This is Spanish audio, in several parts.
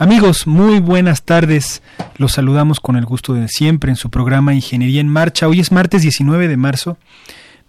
Amigos, muy buenas tardes. Los saludamos con el gusto de siempre en su programa Ingeniería en Marcha. Hoy es martes 19 de marzo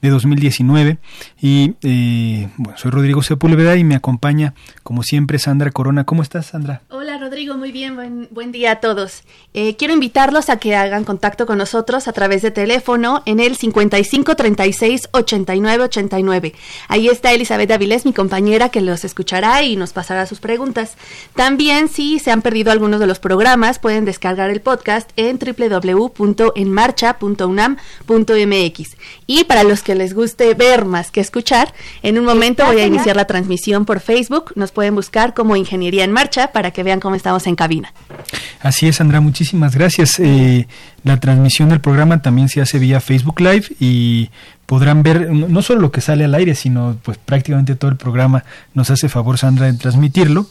de 2019 y eh, bueno, soy Rodrigo Sepúlveda y me acompaña como siempre Sandra Corona. ¿Cómo estás, Sandra? Hola, Rodrigo, muy bien, buen, día a todos. Eh, quiero invitarlos a que hagan contacto con nosotros a través de teléfono en el 55 36 89 89. Ahí está Elizabeth Avilés, mi compañera, que los escuchará y nos pasará sus preguntas. También, si se han perdido algunos de los programas, pueden descargar el podcast en www.enmarcha.unam.mx. Y para los les guste ver más que escuchar, en un momento voy a iniciar la transmisión por Facebook. Nos pueden buscar como Ingeniería en Marcha para que vean cómo estamos en cabina. Así es, Sandra, muchísimas gracias. Eh, la transmisión del programa también se hace vía Facebook Live y podrán ver no solo lo que sale al aire, sino pues prácticamente todo el programa. Nos hace favor, Sandra, de transmitirlo.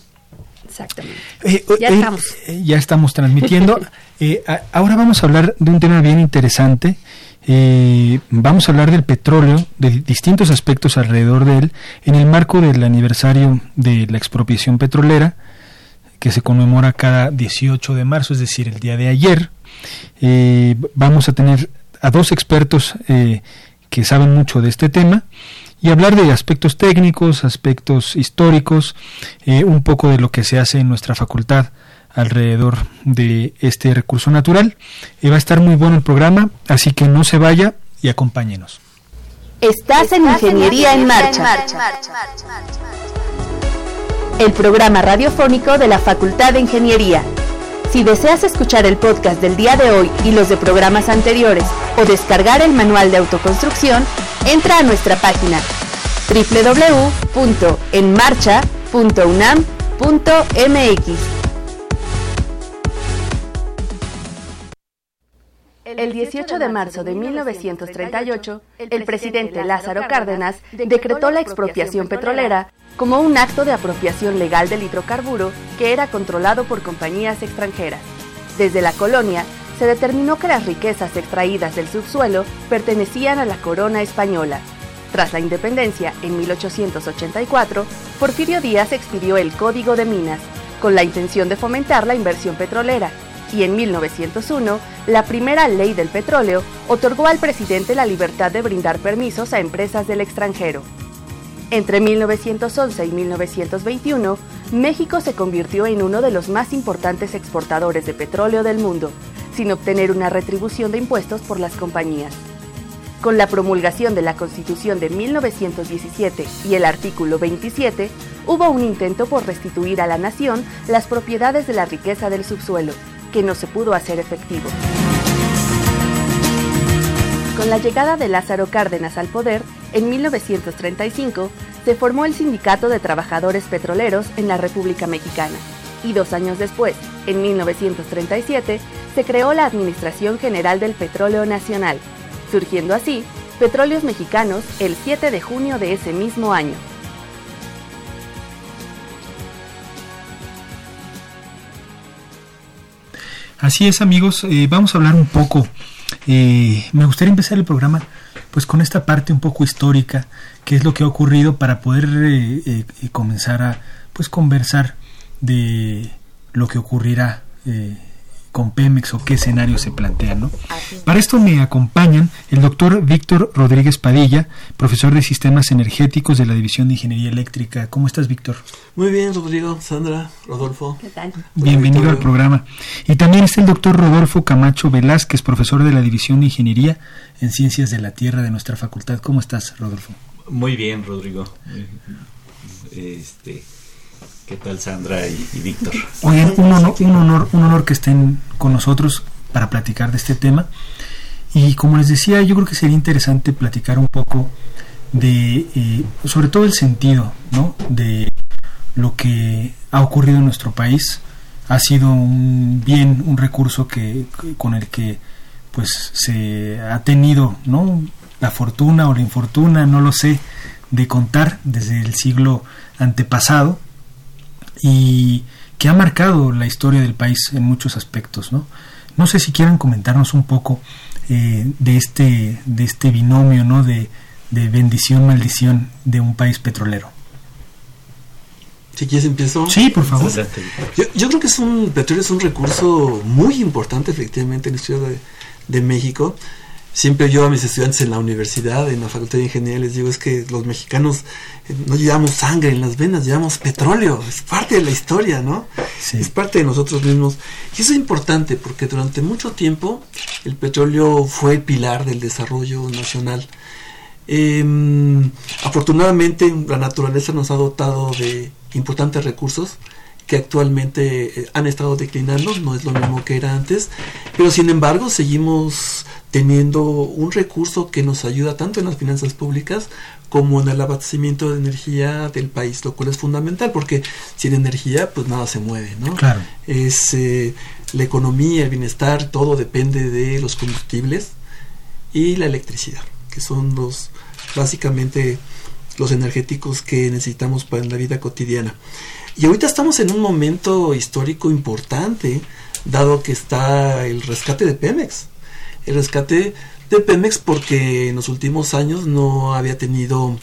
Exactamente. Eh, ya eh, estamos. ya estamos transmitiendo. ahora vamos a hablar de un tema bien interesante. vamos a hablar del petróleo, de distintos aspectos alrededor de él, en el marco del aniversario de la expropiación petrolera que se conmemora cada 18 de marzo, es decir, el día de ayer. Eh, vamos a tener a dos expertos eh, que saben mucho de este tema y hablar de aspectos técnicos, aspectos históricos, eh, un poco de lo que se hace en nuestra facultad alrededor de este recurso natural. va a estar muy bueno el programa, así que no se vaya y acompáñenos. Estás en Ingeniería en Marcha el programa radiofónico de la Facultad de Ingeniería. Si deseas escuchar el podcast del día de hoy y los de programas anteriores o descargar el manual de autoconstrucción, entra a nuestra página www.enmarcha.unam.mx. El 18 de marzo de 1938, el presidente Lázaro Cárdenas decretó la expropiación petrolera como un acto de apropiación legal del hidrocarburo que era controlado por compañías extranjeras. Desde la colonia, se determinó que las riquezas extraídas del subsuelo pertenecían a la corona española. Tras la independencia, en 1884, Porfirio Díaz expidió el Código de Minas, con la intención de fomentar la inversión petrolera, y en 1901, la primera ley del petróleo otorgó al presidente la libertad de brindar permisos a empresas del extranjero. Entre 1911 y 1921, México se convirtió en uno de los más importantes exportadores de petróleo del mundo, sin obtener una retribución de impuestos por las compañías. Con la promulgación de la Constitución de 1917 y el artículo 27, hubo un intento por restituir a la nación las propiedades de la riqueza del subsuelo, que no se pudo hacer efectivo. Con la llegada de Lázaro Cárdenas al poder, en 1935, se formó el Sindicato de Trabajadores Petroleros en la República Mexicana y dos años después, en 1937, se creó la Administración General del Petróleo Nacional, surgiendo así Petróleos Mexicanos el 7 de junio de ese mismo año. Así es amigos, eh, vamos a hablar un poco eh, me gustaría empezar el programa pues con esta parte un poco histórica, que es lo que ha ocurrido para poder eh, comenzar a pues conversar de lo que ocurrirá con Pemex o qué escenario se plantean. ¿no? Para esto me acompañan el doctor Víctor Rodríguez Padilla, profesor de Sistemas Energéticos de la División de Ingeniería Eléctrica. ¿Cómo estás, Víctor? Muy bien, Rodrigo, Sandra, Rodolfo. ¿Qué tal? Bienvenido al programa. Y también está el doctor Rodolfo Camacho Velázquez, profesor de la División de Ingeniería en Ciencias de la Tierra de nuestra facultad. ¿Cómo estás, Rodolfo? Muy bien, Rodrigo. Este, ¿Qué tal Sandra y, Víctor? Oye, un honor, un honor, un honor que estén con nosotros para platicar de este tema. Y como les decía, yo creo que sería interesante platicar un poco de, eh, sobre todo el sentido, ¿no? De lo que ha ocurrido en nuestro país. Ha sido un bien, un recurso que con el que pues se ha tenido, ¿no? La fortuna o la infortuna, no lo sé, de contar desde el siglo antepasado y que ha marcado la historia del país en muchos aspectos. No, no sé si quieran comentarnos un poco eh, de, este, de este binomio ¿no? de, de bendición-maldición de un país petrolero. Si quieres empiezo. Sí, por favor. Yo, yo, creo que es un petróleo es un recurso muy importante efectivamente en la historia de, de México siempre yo a mis estudiantes en la universidad, en la Facultad de Ingeniería, les digo, es que los mexicanos eh, no llevamos sangre en las venas, llevamos petróleo, es parte de la historia, ¿no? Es parte de nosotros mismos. Y eso es importante porque durante mucho tiempo el petróleo fue el pilar del desarrollo nacional. Em, afortunadamente la naturaleza nos ha dotado de importantes recursos que actualmente eh, han estado declinando, no es lo mismo que era antes, pero sin embargo seguimos teniendo un recurso que nos ayuda tanto en las finanzas públicas como en el abastecimiento de energía del país, lo cual es fundamental porque sin energía pues nada se mueve, ¿no? Claro. Es eh, la economía, el bienestar, todo depende de los combustibles y la electricidad, que son los básicamente los energéticos que necesitamos para la vida cotidiana. Y ahorita estamos en un momento histórico importante, dado que está el rescate de Pemex. El rescate de Pemex porque en los últimos años no había tenido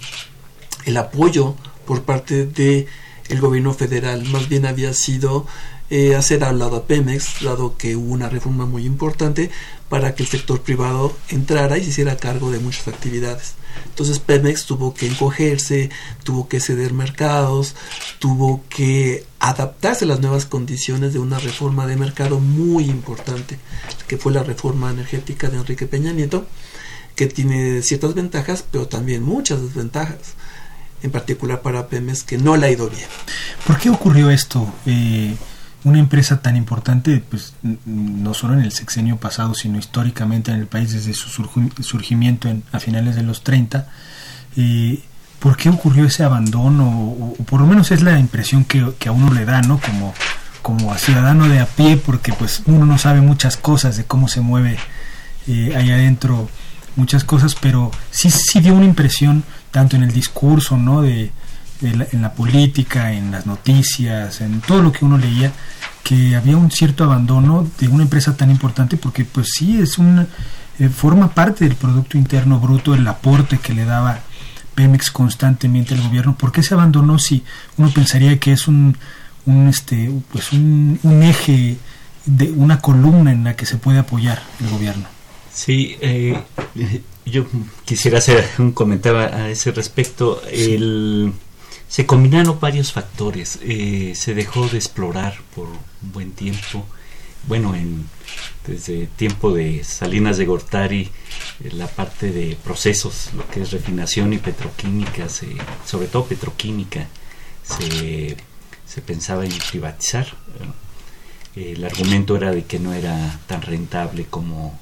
el apoyo por parte de el gobierno federal, más bien había sido eh, hacer al lado a Pemex, dado que hubo una reforma muy importante para que el sector privado entrara y se hiciera cargo de muchas actividades. Entonces Pemex tuvo que encogerse, tuvo que ceder mercados, tuvo que adaptarse a las nuevas condiciones de una reforma de mercado muy importante, que fue la reforma energética de Enrique Peña Nieto, que tiene ciertas ventajas, pero también muchas desventajas, en particular para Pemex, que no le ha ido bien. ¿Por qué ocurrió esto? Eh, una empresa tan importante, pues no solo en el sexenio pasado, sino históricamente en el país desde su surgimiento en, a finales de los 30, eh, ¿por qué ocurrió ese abandono? O, por lo menos es la impresión que, a uno le da, ¿no? Como, como a ciudadano de a pie, porque pues uno no sabe muchas cosas de cómo se mueve eh, ahí adentro muchas cosas, pero sí, sí dio una impresión tanto en el discurso, ¿no? De, en la política, en las noticias, en todo lo que uno leía, que había un cierto abandono de una empresa tan importante porque pues sí es una eh, forma parte del producto interno bruto el aporte que le daba Pemex constantemente al gobierno. ¿por qué se abandonó si uno pensaría que es un, un este pues un, un eje de una columna en la que se puede apoyar el gobierno sí eh, yo quisiera hacer un comentario a ese respecto. El se combinaron varios factores. Eh, se dejó de explorar por un buen tiempo. Bueno, en, desde tiempo de Salinas de Gortari, eh, la parte de procesos, lo que es refinación y petroquímica, sobre todo petroquímica, se, se pensaba en privatizar. El argumento era de que no era tan rentable como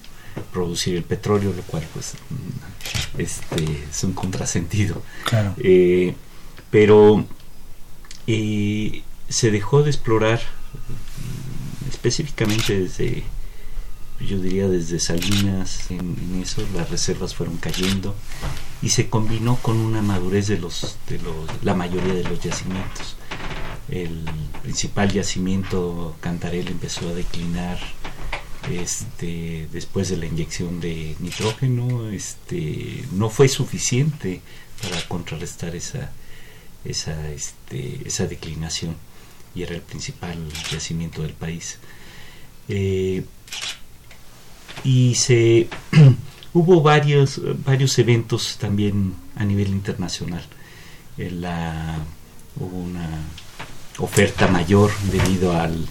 producir el petróleo, lo cual pues mm, este es un contrasentido. Claro. Eh, pero eh, se dejó de explorar específicamente desde yo diría desde Salinas en, eso las reservas fueron cayendo y se combinó con una madurez de los de los la mayoría de los yacimientos. El principal yacimiento Cantarel empezó a declinar este después de la inyección de nitrógeno este no fue suficiente para contrarrestar esa esa, este, esa declinación y era el principal yacimiento del país. Eh, y se hubo varios, varios eventos también a nivel internacional. La, hubo una oferta mayor debido al,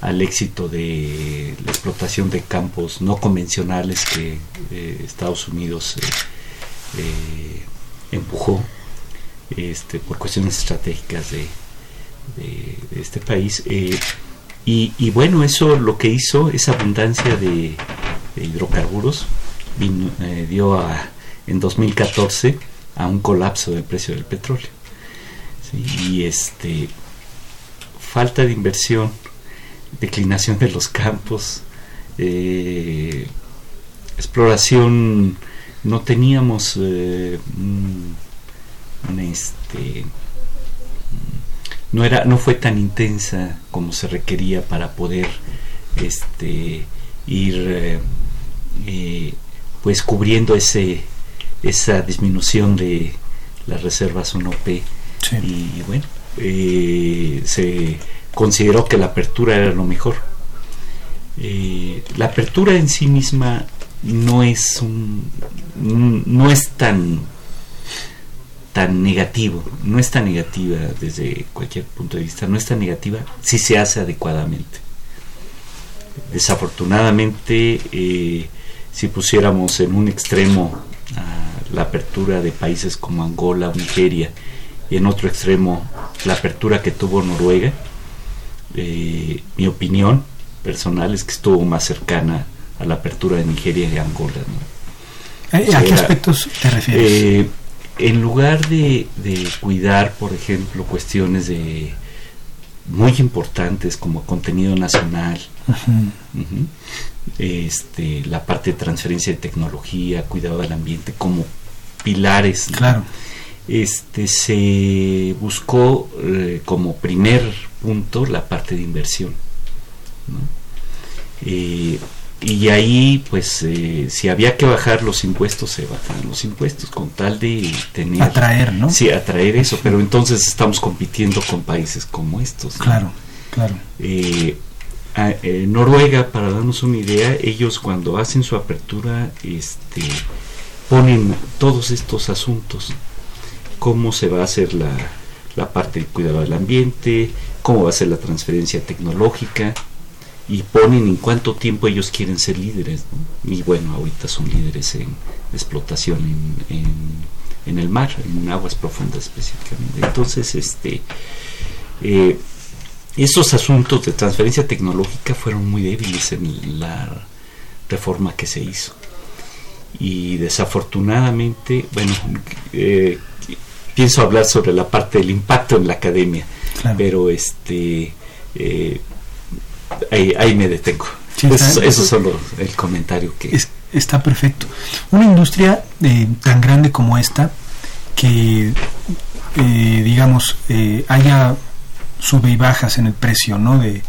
al éxito de la explotación de campos no convencionales que eh, Estados Unidos eh, eh, empujó este, por cuestiones estratégicas de, este país. Y, y, bueno, eso lo que hizo, esa abundancia de, hidrocarburos, dio a, en 2014 a un colapso del precio del petróleo. Y este falta de inversión declinación de los campos, eh, exploración, no teníamos eh, este, no era, no fue tan intensa como se requería para poder este, ir eh, pues cubriendo ese esa disminución de las reservas 1P y bueno se consideró que la apertura era lo mejor. Eh, la apertura en sí misma no es un, no es tan tan negativo, no es tan negativa desde cualquier punto de vista, no es tan negativa si se hace adecuadamente. Desafortunadamente, eh, si pusiéramos en un extremo la apertura de países como Angola o Nigeria y en otro extremo la apertura que tuvo Noruega, eh, mi opinión personal es que estuvo más cercana a la apertura de Nigeria y de Angola. Eh, ¿A qué aspectos te refieres? Eh, en lugar de, cuidar, por ejemplo, cuestiones de muy importantes como contenido nacional, este, la parte de transferencia de tecnología, cuidado del ambiente, como pilares. Claro. Este, se buscó como primer punto la parte de inversión. Eh, y ahí, pues, eh, si había que bajar los impuestos, se bajan los impuestos con tal de tener... Atraer, ¿no? Sí, atraer eso, pero entonces estamos compitiendo con países como estos. Claro, claro. Eh, Noruega, para darnos una idea, ellos cuando hacen su apertura, este, ponen todos estos asuntos, cómo se va a hacer la, la parte del cuidado del ambiente, cómo va a ser la transferencia tecnológica y ponen en cuánto tiempo ellos quieren ser líderes. Y bueno, ahorita son líderes en explotación en, en, el mar, en aguas profundas específicamente. Entonces, este, eh, esos asuntos de transferencia tecnológica fueron muy débiles en la reforma que se hizo. Y desafortunadamente, bueno, eh, pienso hablar sobre la parte del impacto en la academia pero este eh, ahí, me detengo. eso, es solo el comentario que... está perfecto. Una industria eh, tan grande como esta, que eh, digamos haya sube y bajas en el precio ¿no? de,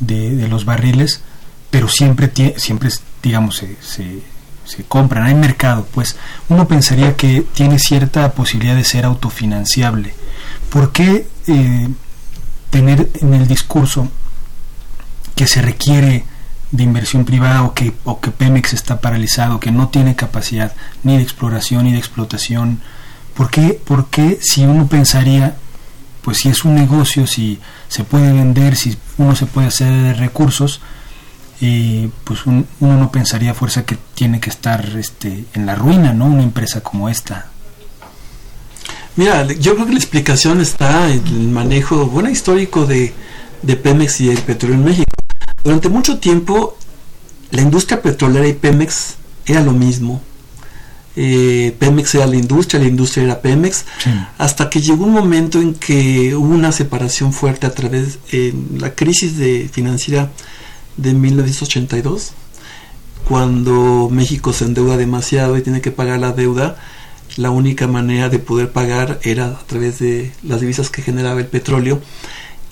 de, los barriles, pero siempre, siempre digamos, se, se, se, compran, hay mercado, pues uno pensaría que tiene cierta posibilidad de ser autofinanciable. ¿Por qué eh, tener en el discurso que se requiere de inversión privada o que, o que Pemex está paralizado, que no tiene capacidad ni de exploración ni de explotación? ¿Por qué, por qué si uno pensaría, pues si es un negocio, si se puede vender, si uno se puede hacer de recursos, eh, pues uno no pensaría a fuerza que tiene que estar este, en la ruina, ¿no? Una empresa como esta. Mira, yo creo que la explicación está en el manejo, bueno, histórico de, Pemex y el petróleo en México. Durante mucho tiempo, la industria petrolera y Pemex era lo mismo. Eh, Pemex era la industria, la industria era Pemex, hasta que llegó un momento en que hubo una separación fuerte a través de la crisis de financiera de 1982, cuando México se endeuda demasiado y tiene que pagar la deuda la única manera de poder pagar era a través de las divisas que generaba el petróleo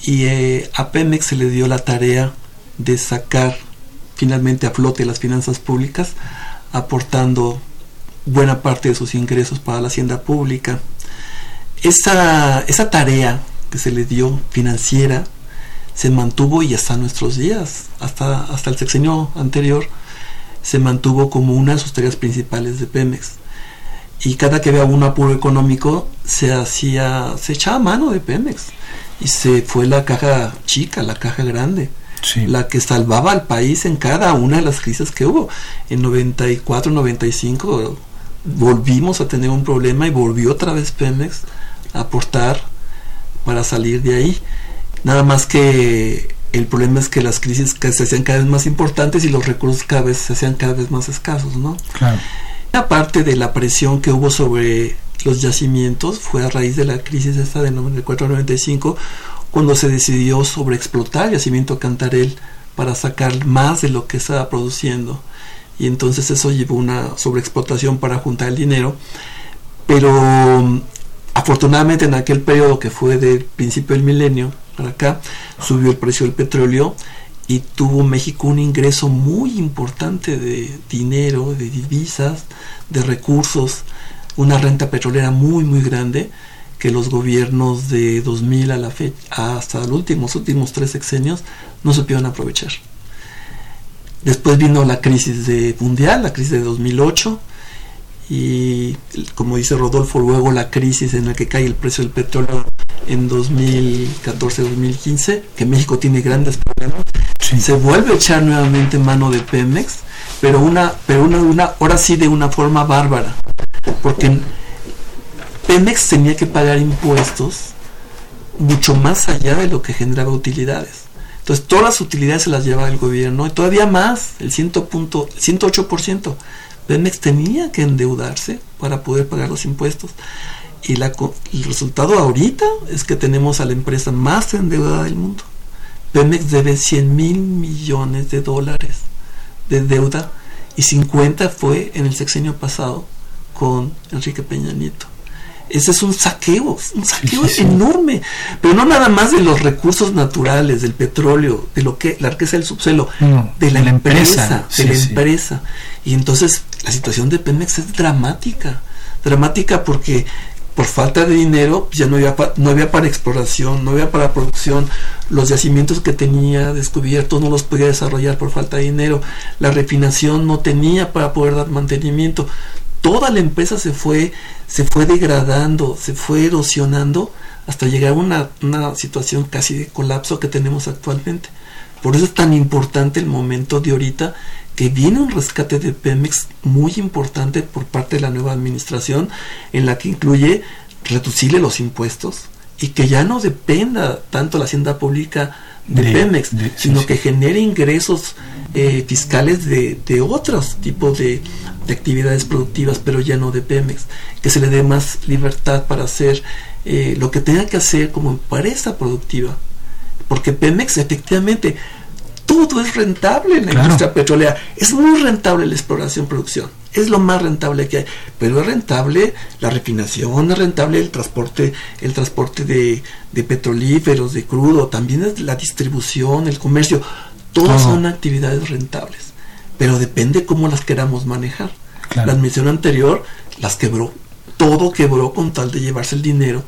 y eh, a Pemex se le dio la tarea de sacar finalmente a flote las finanzas públicas aportando buena parte de sus ingresos para la hacienda pública. Esa, esa tarea que se le dio financiera se mantuvo y hasta nuestros días, hasta, hasta el sexenio anterior, se mantuvo como una de sus tareas principales de Pemex. Y cada que había un apuro económico, se hacía, se echaba mano de Pemex. Y se fue la caja chica, la caja grande. La que salvaba al país en cada una de las crisis que hubo. En 94, 95 volvimos a tener un problema y volvió otra vez Pemex a aportar para salir de ahí. Nada más que el problema es que las crisis se hacían cada vez más importantes y los recursos cada vez se hacían cada vez más escasos, ¿no? Claro. Aparte de la presión que hubo sobre los yacimientos, fue a raíz de la crisis esta de 94-95 cuando se decidió sobre explotar el yacimiento Cantarel para sacar más de lo que estaba produciendo. Y entonces eso llevó una sobreexplotación para juntar el dinero. Pero afortunadamente en aquel periodo que fue del principio del milenio, acá, subió el precio del petróleo y tuvo México un ingreso muy importante de dinero, de divisas, de recursos, una renta petrolera muy muy grande que los gobiernos de 2000 a la fecha hasta los últimos últimos tres sexenios no supieron aprovechar. Después vino la crisis de mundial, la crisis de 2008 y como dice Rodolfo luego la crisis en la que cae el precio del petróleo en 2014-2015, que México tiene grandes problemas, se vuelve a echar nuevamente mano de Pemex, pero una, pero una, una, ahora sí de una forma bárbara, porque Pemex tenía que pagar impuestos mucho más allá de lo que generaba utilidades. Entonces todas las utilidades se las llevaba el gobierno y todavía más, el 108%. Pemex tenía que endeudarse para poder pagar los impuestos. Y la, el resultado ahorita es que tenemos a la empresa más endeudada del mundo. Pemex debe 100 mil millones de dólares de deuda y 50 fue en el sexenio pasado con Enrique Peña Nieto. Ese es un saqueo, un saqueo enorme, pero no nada más de los recursos naturales, del petróleo, de lo que la riqueza del subsuelo, de, la empresa, de la empresa. Y entonces la situación de Pemex es dramática, dramática porque por falta de dinero pues, ya no había, no había para exploración, no había para producción, los yacimientos que tenía descubiertos no los podía desarrollar por falta de dinero, la refinación no tenía para poder dar mantenimiento, toda la empresa se fue, se fue degradando, se fue erosionando hasta llegar a una, una situación casi de colapso que tenemos actualmente. Por eso es tan importante el momento de ahorita que viene un rescate de Pemex muy importante por parte de la nueva administración en la que incluye reducirle los impuestos y que ya no dependa tanto la hacienda pública de, Pemex, sino que genere ingresos eh, fiscales de, de, otros tipos de, de, actividades productivas, pero ya no de Pemex, que se le dé más libertad para hacer eh, lo que tenga que hacer como empresa productiva, porque Pemex efectivamente todo es rentable en la industria petrolera. Es muy rentable la exploración producción. Es lo más rentable que hay. Pero es rentable la refinación, es rentable el transporte, el transporte de, de petrolíferos, de crudo, también es la distribución, el comercio. Todas son actividades rentables. Pero depende cómo las queramos manejar. La admisión anterior las quebró. Todo quebró con tal de llevarse el dinero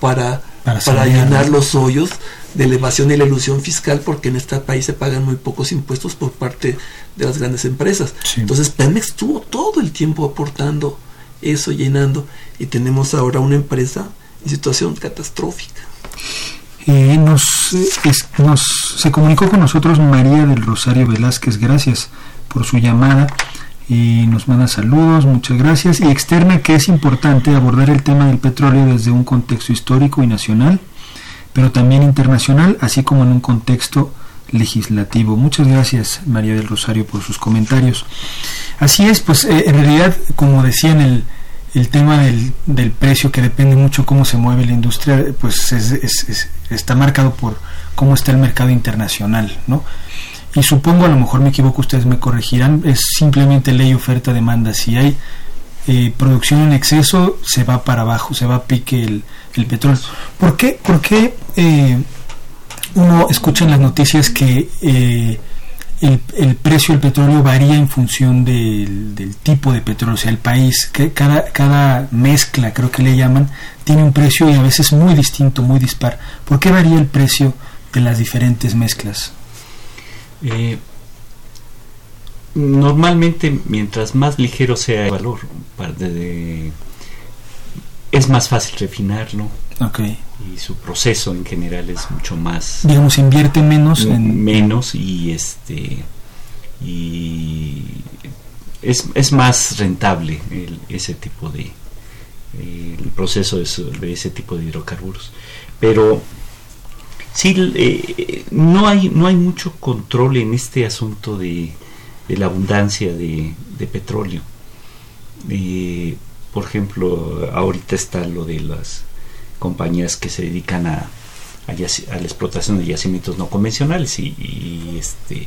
para, para llenar los hoyos de elevación y la ilusión fiscal porque en este país se pagan muy pocos impuestos por parte de las grandes empresas. Entonces Pemex estuvo todo el tiempo aportando eso, llenando, y tenemos ahora una empresa en situación catastrófica. Eh, nos, nos se comunicó con nosotros María del Rosario Velázquez, gracias por su llamada y nos manda saludos, muchas gracias y externa que es importante abordar el tema del petróleo desde un contexto histórico y nacional pero también internacional, así como en un contexto legislativo. Muchas gracias María del Rosario por sus comentarios. Así es, pues eh, en realidad, como decía en el, el tema del, del, precio, que depende mucho cómo se mueve la industria, pues está marcado por cómo está el mercado internacional, ¿no? Y supongo, a lo mejor me equivoco, ustedes me corregirán, es simplemente ley oferta-demanda. Si hay eh, producción en exceso, se va para abajo, se va a pique el, el petróleo. ¿Por qué, por qué eh, uno escucha en las noticias que eh, el, el, precio del petróleo varía en función del, del, tipo de petróleo? O sea, el país, que cada, cada mezcla, creo que le llaman, tiene un precio y a veces muy distinto, muy dispar. ¿Por qué varía el precio de las diferentes mezclas? Eh, normalmente, mientras más ligero sea el valor, es más fácil refinarlo. Okay. Y su proceso en general es mucho más. Digamos, invierte menos en. Menos y este. Y es, es más rentable ese tipo de. el proceso de, ese tipo de hidrocarburos. Pero sí, eh, no, hay, no hay mucho control en este asunto de, la abundancia de, petróleo. Eh, por ejemplo, ahorita está lo de las compañías que se dedican a, a, la explotación de yacimientos no convencionales y, este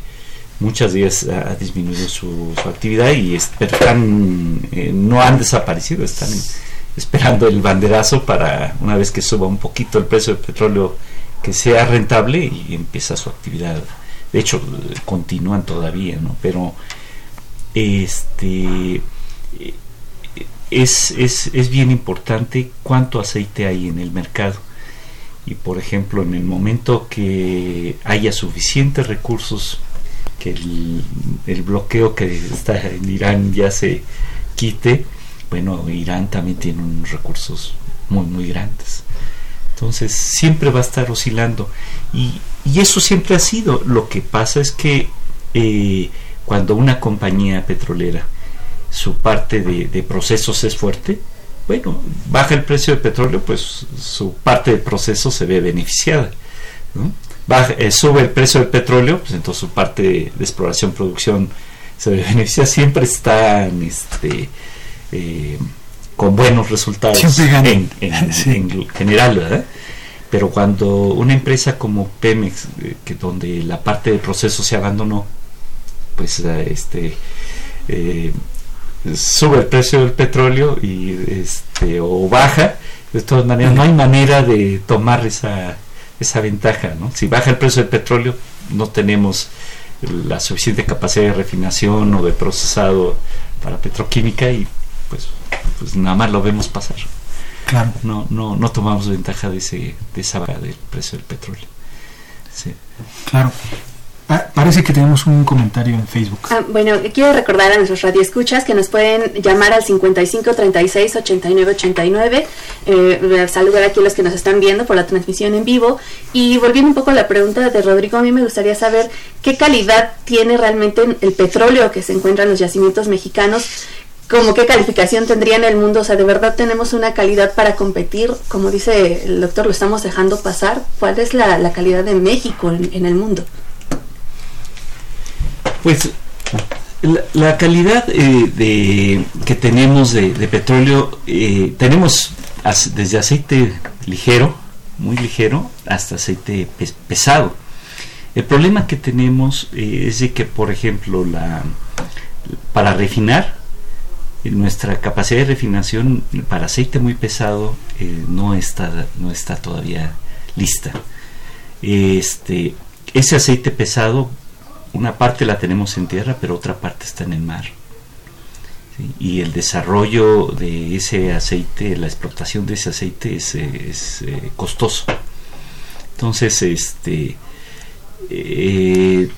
muchas de ellas ha disminuido su, actividad y pero eh, no han desaparecido, están esperando el banderazo para una vez que suba un poquito el precio del petróleo que sea rentable y empieza su actividad. De hecho, continúan todavía, ¿no? Pero este es, es, es bien importante cuánto aceite hay en el mercado. Y por ejemplo, en el momento que haya suficientes recursos, que el, bloqueo que está en Irán ya se quite, bueno, Irán también tiene unos recursos muy, muy grandes. Entonces siempre va a estar oscilando. Y, y eso siempre ha sido. Lo que pasa es que eh, cuando una compañía petrolera su parte de, procesos es fuerte, bueno, baja el precio del petróleo, pues su parte de procesos se ve beneficiada. Baja, eh, sube el precio del petróleo, pues entonces su parte de, exploración, producción se ve beneficiada. Siempre están este, eh, con buenos resultados en, en, general, ¿verdad? Pero cuando una empresa como Pemex, eh, que donde la parte de proceso se abandonó, pues este sube el precio del petróleo y este o baja. De todas maneras no hay manera de tomar esa esa ventaja no si baja el precio del petróleo no tenemos la suficiente capacidad de refinación o de procesado para petroquímica y pues pues nada más lo vemos pasar. Claro. No no no tomamos ventaja de ese de esa baja del precio del petróleo. Sí. claro Parece que tenemos un comentario en Facebook. Ah, bueno, quiero recordar a nuestros radioescuchas que nos pueden llamar al 55 36 89 89. Eh, saludar aquí a los que nos están viendo por la transmisión en vivo. Y volviendo un poco a la pregunta de Rodrigo, a mí me gustaría saber qué calidad tiene realmente el petróleo que se encuentra en los yacimientos mexicanos. Como qué calificación tendría en el mundo, o sea, de verdad tenemos una calidad para competir, como dice el doctor, lo estamos dejando pasar. ¿Cuál es la, calidad de México en el mundo? Pues la, calidad eh, de, que tenemos de, petróleo, eh, tenemos desde aceite ligero, muy ligero, hasta aceite pesado. El problema que tenemos eh, es de que, por ejemplo, la, para refinar, nuestra capacidad de refinación para aceite muy pesado no, está, no está todavía lista. Este, ese aceite pesado una parte la tenemos en tierra, pero otra parte está en el mar. Y el desarrollo de ese aceite, la explotación de ese aceite es, eh, costoso. Entonces, este, eh,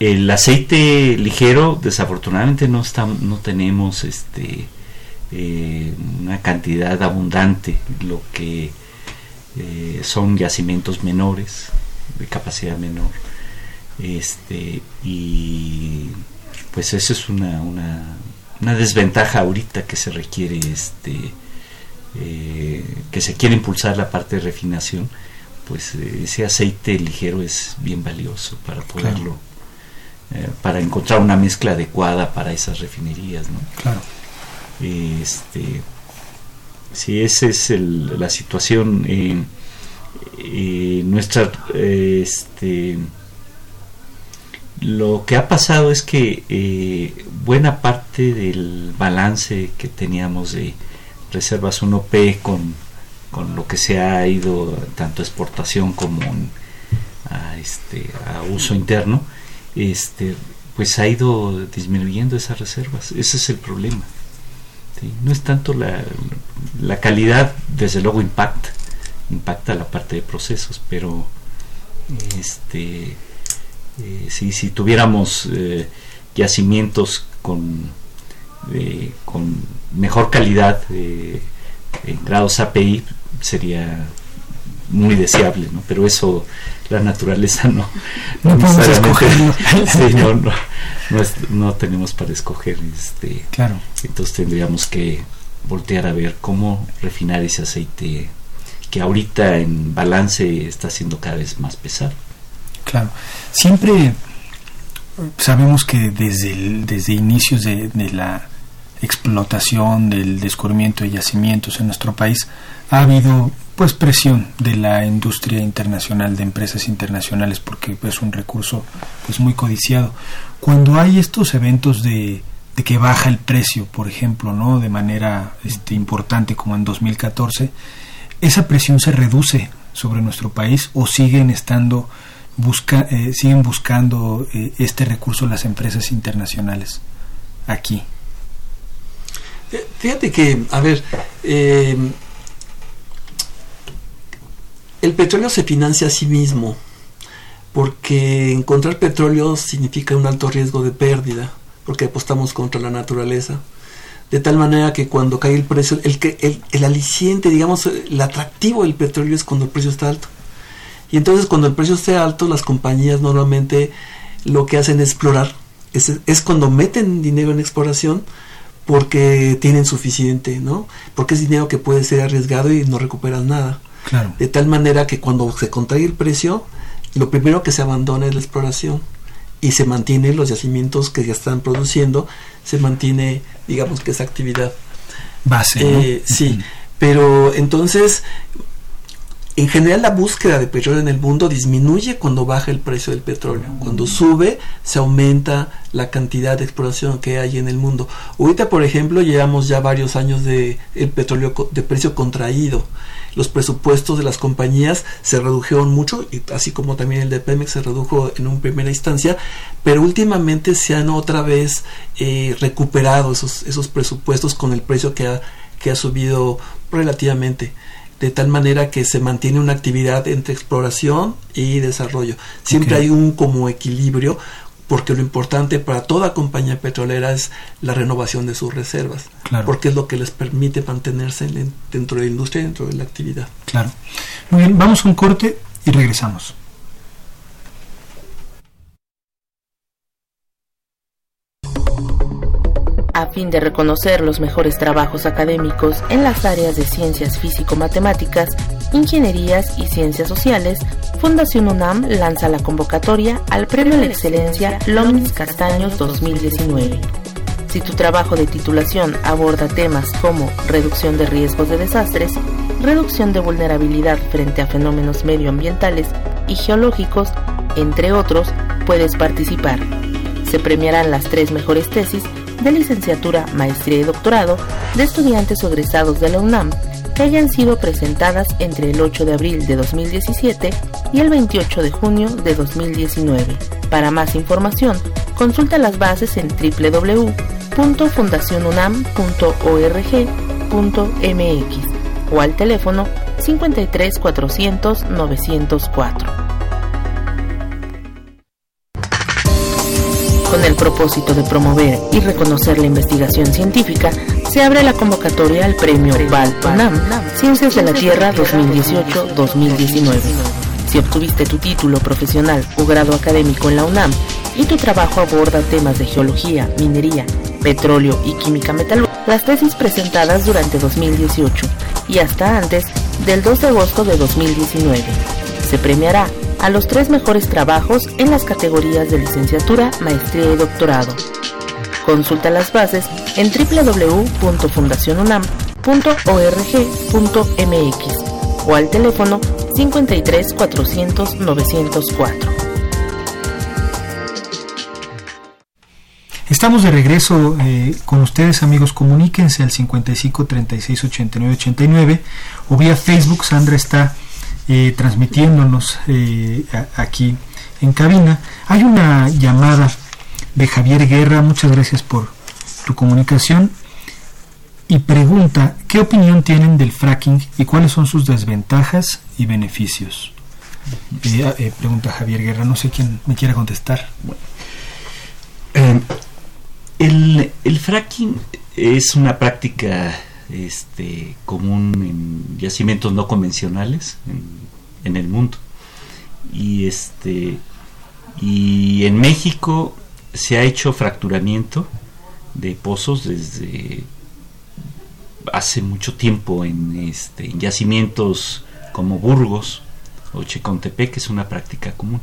el aceite ligero, desafortunadamente no, está, no tenemos este, eh, una cantidad abundante, lo que son yacimientos menores, de capacidad menor este, y pues eso es una, una, una desventaja ahorita que se requiere, este, eh, que se quiere impulsar la parte de refinación, pues eh, ese aceite ligero es bien valioso para poderlo, eh, para encontrar una mezcla adecuada para esas refinerías, ¿no? Claro. Este, si esa es el, la situación, nuestra, este, lo que ha pasado es que eh, buena parte del balance que teníamos de reservas 1P con, con lo que se ha ido tanto a exportación como a, este, a uso interno, este, pues ha ido disminuyendo esas reservas. Ese es el problema. No es tanto la, la calidad, desde luego impacta, impacta la parte de procesos, pero este eh, si, tuviéramos eh, yacimientos con, con mejor calidad en grados API sería muy deseable, ¿no? Pero eso la naturaleza no, no, podemos escoger. no, tenemos para escoger. Este, claro. Entonces tendríamos que voltear a ver cómo refinar ese aceite que ahorita en balance está siendo cada vez más pesado. Claro. Siempre sabemos que desde, desde inicios de, la explotación, del descubrimiento de yacimientos en nuestro país, ha habido pues presión de la industria internacional, de empresas internacionales, porque es un recurso pues muy codiciado. Cuando hay estos eventos de, de que baja el precio, por ejemplo, ¿no? de manera este, importante como en 2014, esa presión se reduce sobre nuestro país o siguen estando busca, eh, siguen buscando eh, este recurso las empresas internacionales aquí. Fíjate que, a ver, eh, el petróleo se financia a sí mismo, porque encontrar petróleo significa un alto riesgo de pérdida, porque apostamos contra la naturaleza. De tal manera que cuando cae el precio, el, el, el aliciente, digamos, el atractivo del petróleo es cuando el precio está alto. Y entonces cuando el precio esté alto, las compañías normalmente lo que hacen es explorar. Es, es cuando meten dinero en exploración porque tienen suficiente, ¿no? Porque es dinero que puede ser arriesgado y no recuperas nada. De tal manera que cuando se contrae el precio, lo primero que se abandona es la exploración y se mantiene los yacimientos que ya están produciendo, se mantiene, digamos que esa actividad. Base. Eh, sí, pero entonces, en general la búsqueda de petróleo en el mundo disminuye cuando baja el precio del petróleo. Cuando sube, se aumenta la cantidad de exploración que hay en el mundo. Ahorita, por ejemplo, llevamos ya varios años de el petróleo de precio contraído los presupuestos de las compañías se redujeron mucho, y así como también el de Pemex se redujo en una primera instancia, pero últimamente se han otra vez eh, recuperado esos, esos presupuestos con el precio que ha, que ha subido relativamente de tal manera que se mantiene una actividad entre exploración y desarrollo. Siempre hay un como equilibrio, porque lo importante para toda compañía petrolera es la renovación de sus reservas, porque es lo que les permite mantenerse dentro de la industria y dentro de la actividad. Claro. Muy bien, vamos a un corte y regresamos. Fin de reconocer los mejores trabajos académicos en las áreas de ciencias físico-matemáticas, ingenierías y ciencias sociales, Fundación UNAM lanza la convocatoria al Premio a la Excelencia Lomnis Castaños 2019. Si tu trabajo de titulación aborda temas como reducción de riesgos de desastres, reducción de vulnerabilidad frente a fenómenos medioambientales y geológicos, entre otros, puedes participar. Se premiarán las tres mejores tesis de licenciatura, maestría y doctorado de estudiantes egresados de la UNAM que hayan sido presentadas entre el 8 de abril de 2017 y el 28 de junio de 2019. Para más información, consulta las bases en www.fundacionunam.org.mx o al teléfono 53 400 904. Con el propósito de promover y reconocer la investigación científica, se abre la convocatoria al Premio VAL-UNAM Ciencias de la Tierra 2018-2019. Si obtuviste tu título profesional o grado académico en la UNAM y tu trabajo aborda temas de geología, minería, petróleo y química metalúrgica, las tesis presentadas durante 2018 y hasta antes del 2 de agosto de 2019. Se premiará a los tres mejores trabajos en las categorías de licenciatura, maestría y doctorado. Consulta las bases en www.fundacionunam.org.mx o al teléfono 53 400 904. Estamos de regreso eh, con ustedes amigos, comuníquense al 55 36 89 89 o vía Facebook, Sandra está transmitiéndonos eh, aquí en cabina. Hay una llamada de Javier Guerra, muchas gracias por tu comunicación. y pregunta qué opinión tienen del fracking y cuáles son sus desventajas y beneficios. Eh, eh, pregunta Javier Guerra, no sé quién me quiera contestar. El, fracking es una práctica este, común en yacimientos no convencionales en, el mundo. Y, este, y en México se ha hecho fracturamiento de pozos desde hace mucho tiempo en, este, en yacimientos como Burgos o Checontepec, que es una práctica común.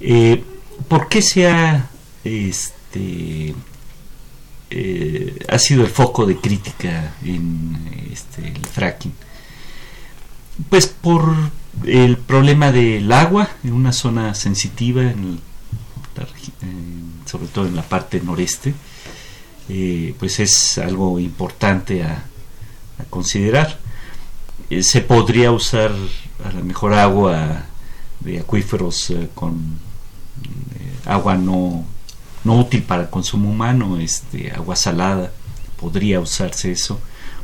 Eh, ¿Por qué se ha, este, eh, ha sido el foco de crítica en este, el fracking? Pues por el problema del agua en una zona sensitiva, en sobre todo en la parte noreste, eh, pues es algo importante a, considerar. Eh, se podría usar a lo mejor agua de acuíferos con agua no, no útil para el consumo humano, este, agua salada, podría usarse eso.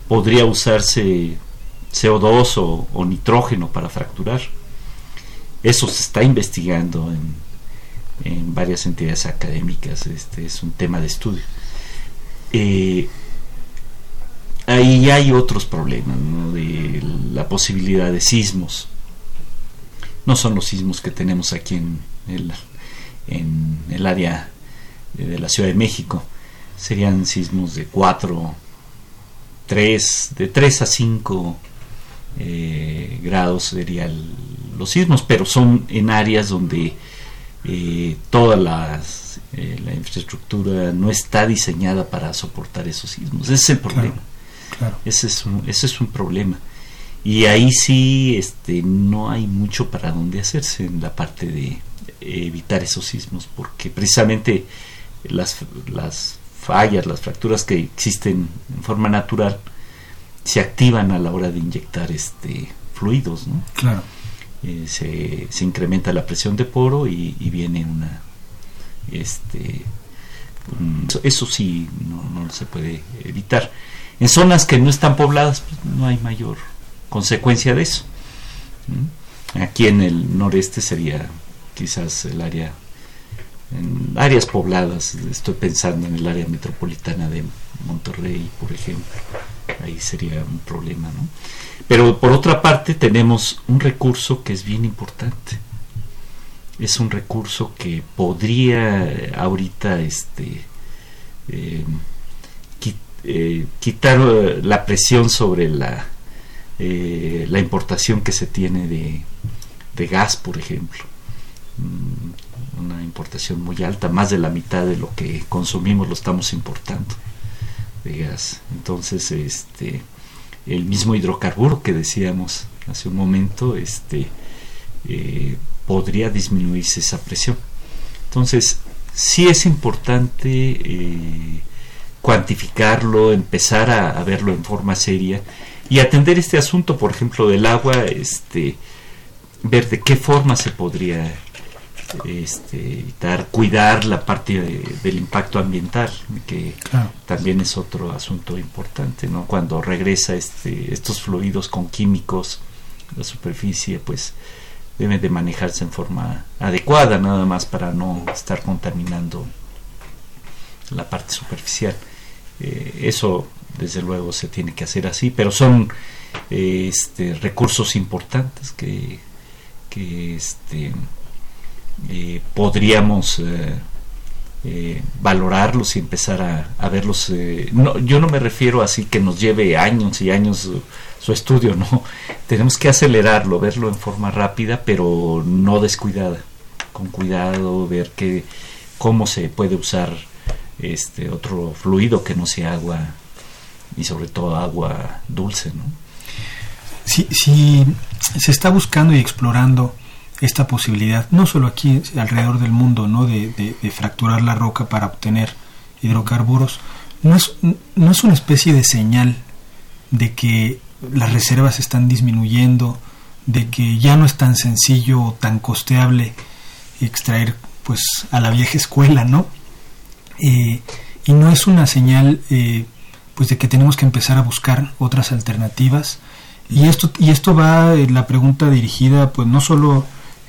Podría usarse CO2 o, nitrógeno para fracturar. Eso se está investigando en, en varias entidades académicas, este es un tema de estudio. Eh, ahí hay otros problemas, de la posibilidad de sismos. No son los sismos que tenemos aquí en el, en el área de la Ciudad de México. Serían sismos de 4, 3, de 3 a 5 eh, grados serían los sismos, pero son en áreas donde eh, las eh, la infraestructura no está diseñada para soportar esos sismos. Ese es el problema. Ese, es un, ese es un problema. Y ahí sí este, no hay mucho para dónde hacerse en la parte de evitar esos sismos, porque precisamente las, las fallas, las fracturas que existen en forma natural, se activan a la hora de inyectar este fluidos, ¿no? Claro. Eh, se, se, incrementa la presión de poro y viene una, este, eso sí, no, se puede evitar. En zonas que no están pobladas, pues, no hay mayor consecuencia de eso. Aquí en el noreste sería quizás el área, en áreas pobladas, estoy pensando en el área metropolitana de Monterrey, por ejemplo, ahí sería un problema, ¿no? Pero por otra parte tenemos un recurso que es bien importante, es un recurso que podría eh, ahorita este eh, eh, quitar la presión sobre la la importación que se tiene de, de gas por ejemplo mm, una importación muy alta más de la mitad de lo que consumimos lo estamos importando de gas entonces este el mismo hidrocarburo que decíamos hace un momento este podría disminuirse esa presión. Entonces, sí es importante eh, cuantificarlo, empezar a, verlo en forma seria y atender este asunto, por ejemplo, del agua, este, ver de qué forma se podría este, evitar, cuidar la parte del impacto ambiental, que también es otro asunto importante, ¿no? Cuando regresa este, estos fluidos con químicos a la superficie, pues deben de manejarse en forma adecuada nada más para no estar contaminando la parte superficial eh, eso desde luego se tiene que hacer así pero son eh, este, recursos importantes que, que este, eh, podríamos valorarlos y empezar a, verlos no, yo no me refiero así que nos lleve años y años su estudio, ¿no? Tenemos que acelerarlo, verlo en forma rápida, pero no descuidada, con cuidado, ver que, cómo se puede usar este otro fluido que no sea agua y sobre todo agua dulce. Si, si se está buscando y explorando esta posibilidad, no solo aquí alrededor del mundo, ¿no? De, de, fracturar la roca para obtener hidrocarburos, no es, no es una especie de señal de que las reservas están disminuyendo, de que ya no es tan sencillo o tan costeable extraer pues a la vieja escuela, ¿no? Eh, y no es una señal eh, pues de que tenemos que empezar a buscar otras alternativas y esto y esto va eh, la pregunta dirigida pues no solo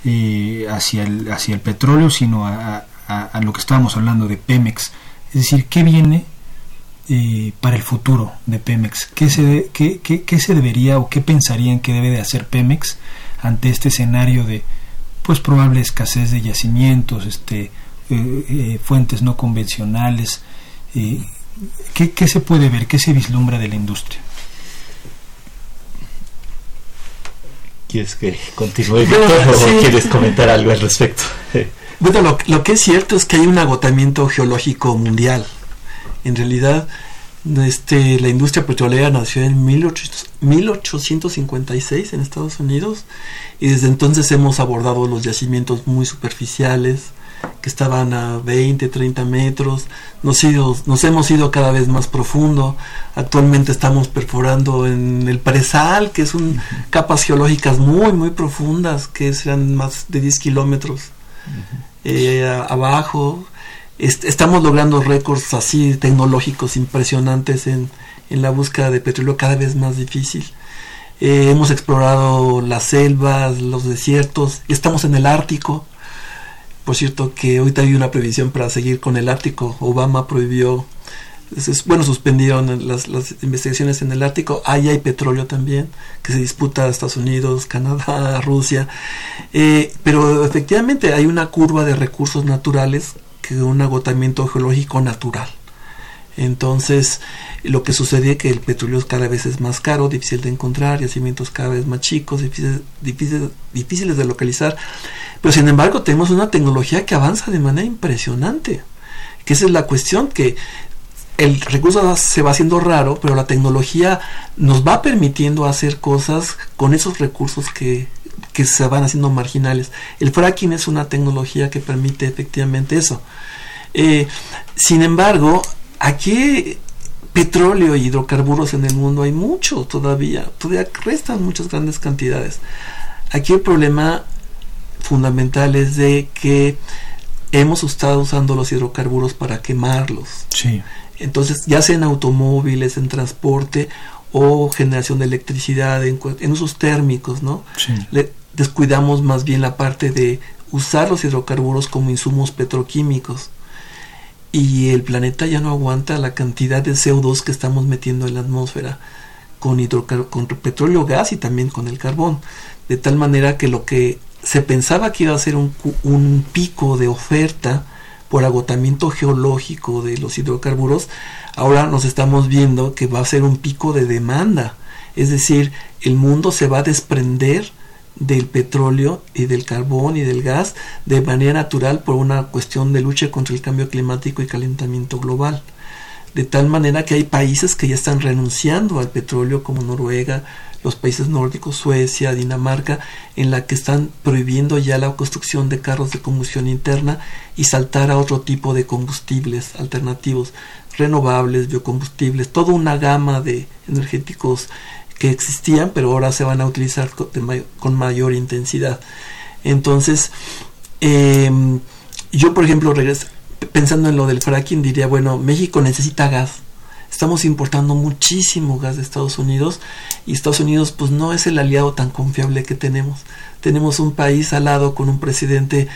eh, hacia el hacia el petróleo sino a, a, lo que estábamos hablando de Pemex. Es decir qué viene eh, para el futuro de Pemex qué se qué, qué, qué, se debería o qué pensarían que debe de hacer Pemex ante este escenario de pues probable escasez de yacimientos este fuentes no convencionales ¿qué, ¿qué se puede ver qué se vislumbra de la industria ¿Quieres que continúe o quieres comentar algo al respecto? bueno, lo, lo, que es cierto es que hay un agotamiento geológico mundial. En realidad, este, la industria petrolera nació en 1856 en Estados Unidos y desde entonces hemos abordado los yacimientos muy superficiales, que estaban a 20, 30 metros, nos, nos hemos ido cada vez más profundo, actualmente estamos perforando en el presal, que es un, capas geológicas muy, muy profundas, que serán más de 10 kilómetros eh, abajo, estamos logrando récords así tecnológicos impresionantes en, en la búsqueda de petróleo cada vez más difícil. Eh, hemos explorado las selvas, los desiertos, estamos en el Ártico, por cierto, que ahorita hay una previsión para seguir con el Ártico. Obama prohibió, bueno, suspendieron las, investigaciones en el Ártico. Ahí hay petróleo también, que se disputa a Estados Unidos, Canadá, Rusia. Eh, pero efectivamente hay una curva de recursos naturales, que un agotamiento geológico natural. Entonces, lo que sucede es que el petróleo cada vez es más caro, difícil de encontrar, yacimientos cada vez más chicos, difíciles, difíciles de localizar. Pero sin embargo, tenemos una tecnología que avanza de manera impresionante. Que esa es la cuestión, que el recurso se va haciendo raro, pero la tecnología nos va permitiendo hacer cosas con esos recursos que, que se van haciendo marginales. El fracking es una tecnología que permite efectivamente eso. Eh, sin embargo, aquí petróleo y hidrocarburos en el mundo hay mucho todavía, todavía restan muchas grandes cantidades. Aquí el problema fundamental es de que hemos estado usando los hidrocarburos para quemarlos. Sí. Entonces, ya sea en automóviles, en transporte o generación de electricidad, en, usos térmicos, ¿no? Sí. Le descuidamos más bien la parte de usar los hidrocarburos como insumos petroquímicos y el planeta ya no aguanta la cantidad de CO2 que estamos metiendo en la atmósfera con, con petróleo, gas y también con el carbón. De tal manera que lo que se pensaba que iba a ser un, un pico de oferta por agotamiento geológico de los hidrocarburos, ahora nos estamos viendo que va a ser un pico de demanda. Es decir, el mundo se va a desprender del petróleo y del carbón y del gas de manera natural por una cuestión de lucha contra el cambio climático y calentamiento global. De tal manera que hay países que ya están renunciando al petróleo como Noruega, los países nórdicos, Suecia, Dinamarca, en la que están prohibiendo ya la construcción de carros de combustión interna y saltar a otro tipo de combustibles alternativos, renovables, biocombustibles, toda una gama de energéticos que existían, pero ahora se van a utilizar con, mayor intensidad. Entonces, em, yo por ejemplo, pensando en lo del fracking, diría, bueno, México necesita gas. Estamos importando muchísimo gas de Estados Unidos y Estados Unidos pues no es el aliado tan confiable que tenemos. Tenemos un país al lado con un presidente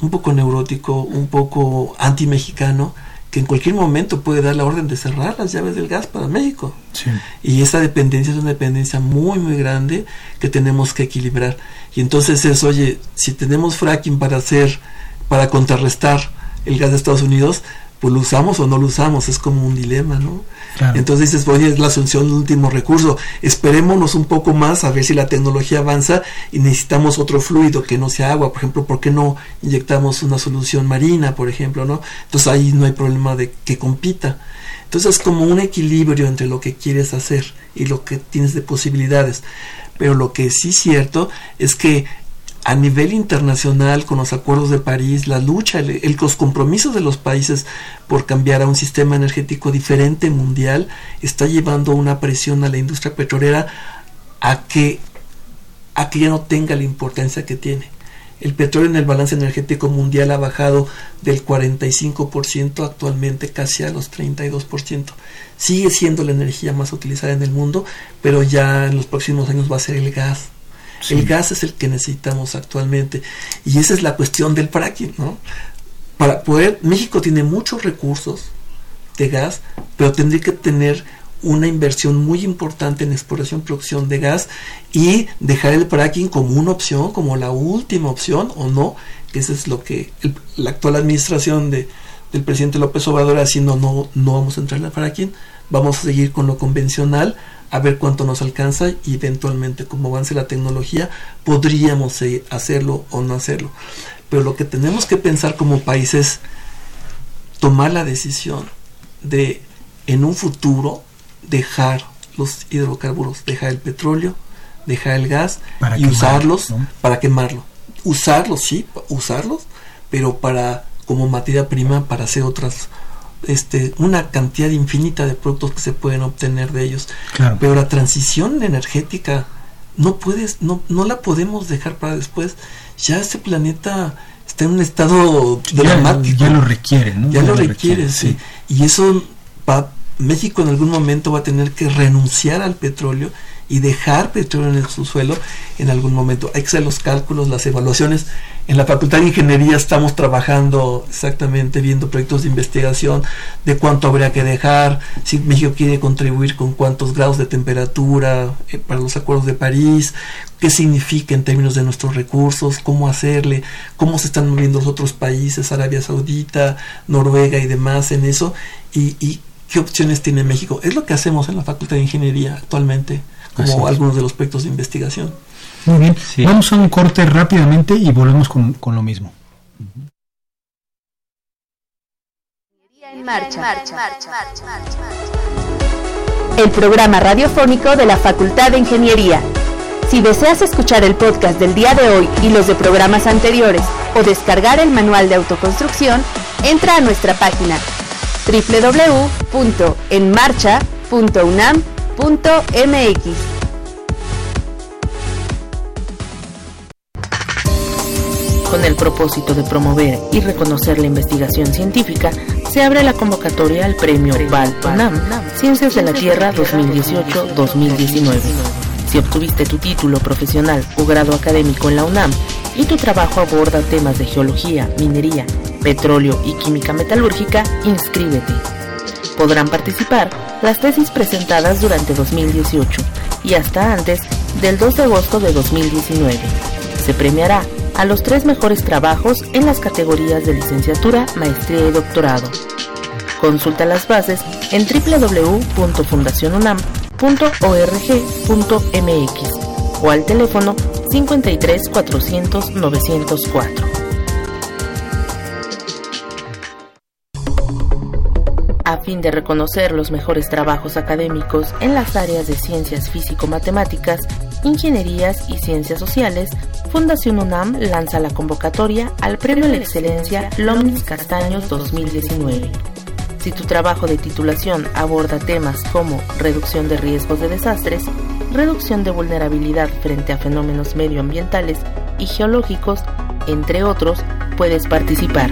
un poco neurótico, un poco anti-mexicano, que en cualquier momento puede dar la orden de cerrar las llaves del gas para México. Y esa dependencia es una dependencia muy, muy grande que tenemos que equilibrar. Y entonces es, oye, si tenemos fracking para hacer, para contrarrestar el gas de Estados Unidos, pues lo usamos o no lo usamos, es como un dilema, ¿no? Entonces dices, oye, es la asunción del último recurso, esperémonos un poco más a ver si la tecnología avanza y necesitamos otro fluido que no sea agua, por ejemplo, ¿por qué no inyectamos una solución marina, por ejemplo, ¿no? Entonces ahí no hay problema de que compita. Entonces es como un equilibrio entre lo que quieres hacer y lo que tienes de posibilidades. Pero lo que sí es cierto es que a nivel internacional con los acuerdos de París, la lucha, el, los compromisos de los países por cambiar a un sistema energético diferente mundial está llevando una presión a la industria petrolera a que, a que ya no tenga la importancia que tiene. El petróleo en el balance energético mundial ha bajado del 45% actualmente casi a los 32%. Sigue siendo la energía más utilizada en el mundo, pero ya en los próximos años va a ser el gas. El gas es el que necesitamos actualmente. Y esa es la cuestión del fracking, ¿no? Para poder, México tiene muchos recursos de gas, pero tendría que tener una inversión muy importante en exploración y producción de gas y dejar el fracking como una opción, como la última opción o no, que eso es lo que la actual administración de, del presidente López Obrador haciendo, no, no vamos a entrar en el fracking, vamos a seguir con lo convencional, a ver cuánto nos alcanza y eventualmente como avance la tecnología podríamos hacerlo o no hacerlo. Pero lo que tenemos que pensar como país es tomar la decisión de en un futuro dejar los hidrocarburos, dejar el petróleo, dejar el gas y usarlos para quemarlo. Usarlos, sí, usarlos, pero para como materia prima para hacer otras este una cantidad infinita de productos que se pueden obtener de ellos. Pero la transición energética no puedes no no la podemos dejar para después. Ya este planeta está en un estado dramático. Ya, lo requiere, ¿no? Ya, lo, requiere, sí. Y eso va México en algún momento va a tener que renunciar al petróleo y dejar petróleo en el subsuelo en algún momento. Hay que hacer los cálculos, las evaluaciones. En la Facultad de Ingeniería estamos trabajando exactamente viendo proyectos de investigación de cuánto habría que dejar, si México quiere contribuir con cuántos grados de temperatura eh, para los acuerdos de París, qué significa en términos de nuestros recursos, cómo hacerle, cómo se están moviendo los otros países, Arabia Saudita, Noruega y demás en eso, y, y qué opciones tiene México. Es lo que hacemos en la Facultad de Ingeniería actualmente, como algunos de los proyectos de investigación. Muy bien, vamos a un corte rápidamente y volvemos con, con lo mismo. El programa radiofónico de la Facultad de Ingeniería. Si deseas escuchar el podcast del día de hoy y los de programas anteriores o descargar el manual de autoconstrucción, entra a nuestra página www.enmarcha.unam.mx. Con el propósito de promover y reconocer la investigación científica, se abre la convocatoria al premio VAL UNAM Ciencias de la Tierra 2018-2019. Si obtuviste tu título profesional o grado académico en la UNAM y tu trabajo aborda temas de geología, minería, petróleo y química metalúrgica, inscríbete. Podrán participar las tesis presentadas durante 2018 y hasta antes del 2 de agosto de 2019. Se premiará a los tres mejores trabajos en las categorías de licenciatura, maestría y doctorado. Consulta las bases en www.fundacionunam.org.mx o al teléfono 53 400 904. A fin de reconocer los mejores trabajos académicos en las áreas de ciencias físico-matemáticas, ingenierías y ciencias sociales, Fundación UNAM lanza la convocatoria al Premio de la Excelencia Lomnis Castaños 2019. Si tu trabajo de titulación aborda temas como reducción de riesgos de desastres, reducción de vulnerabilidad frente a fenómenos medioambientales y geológicos, entre otros, puedes participar.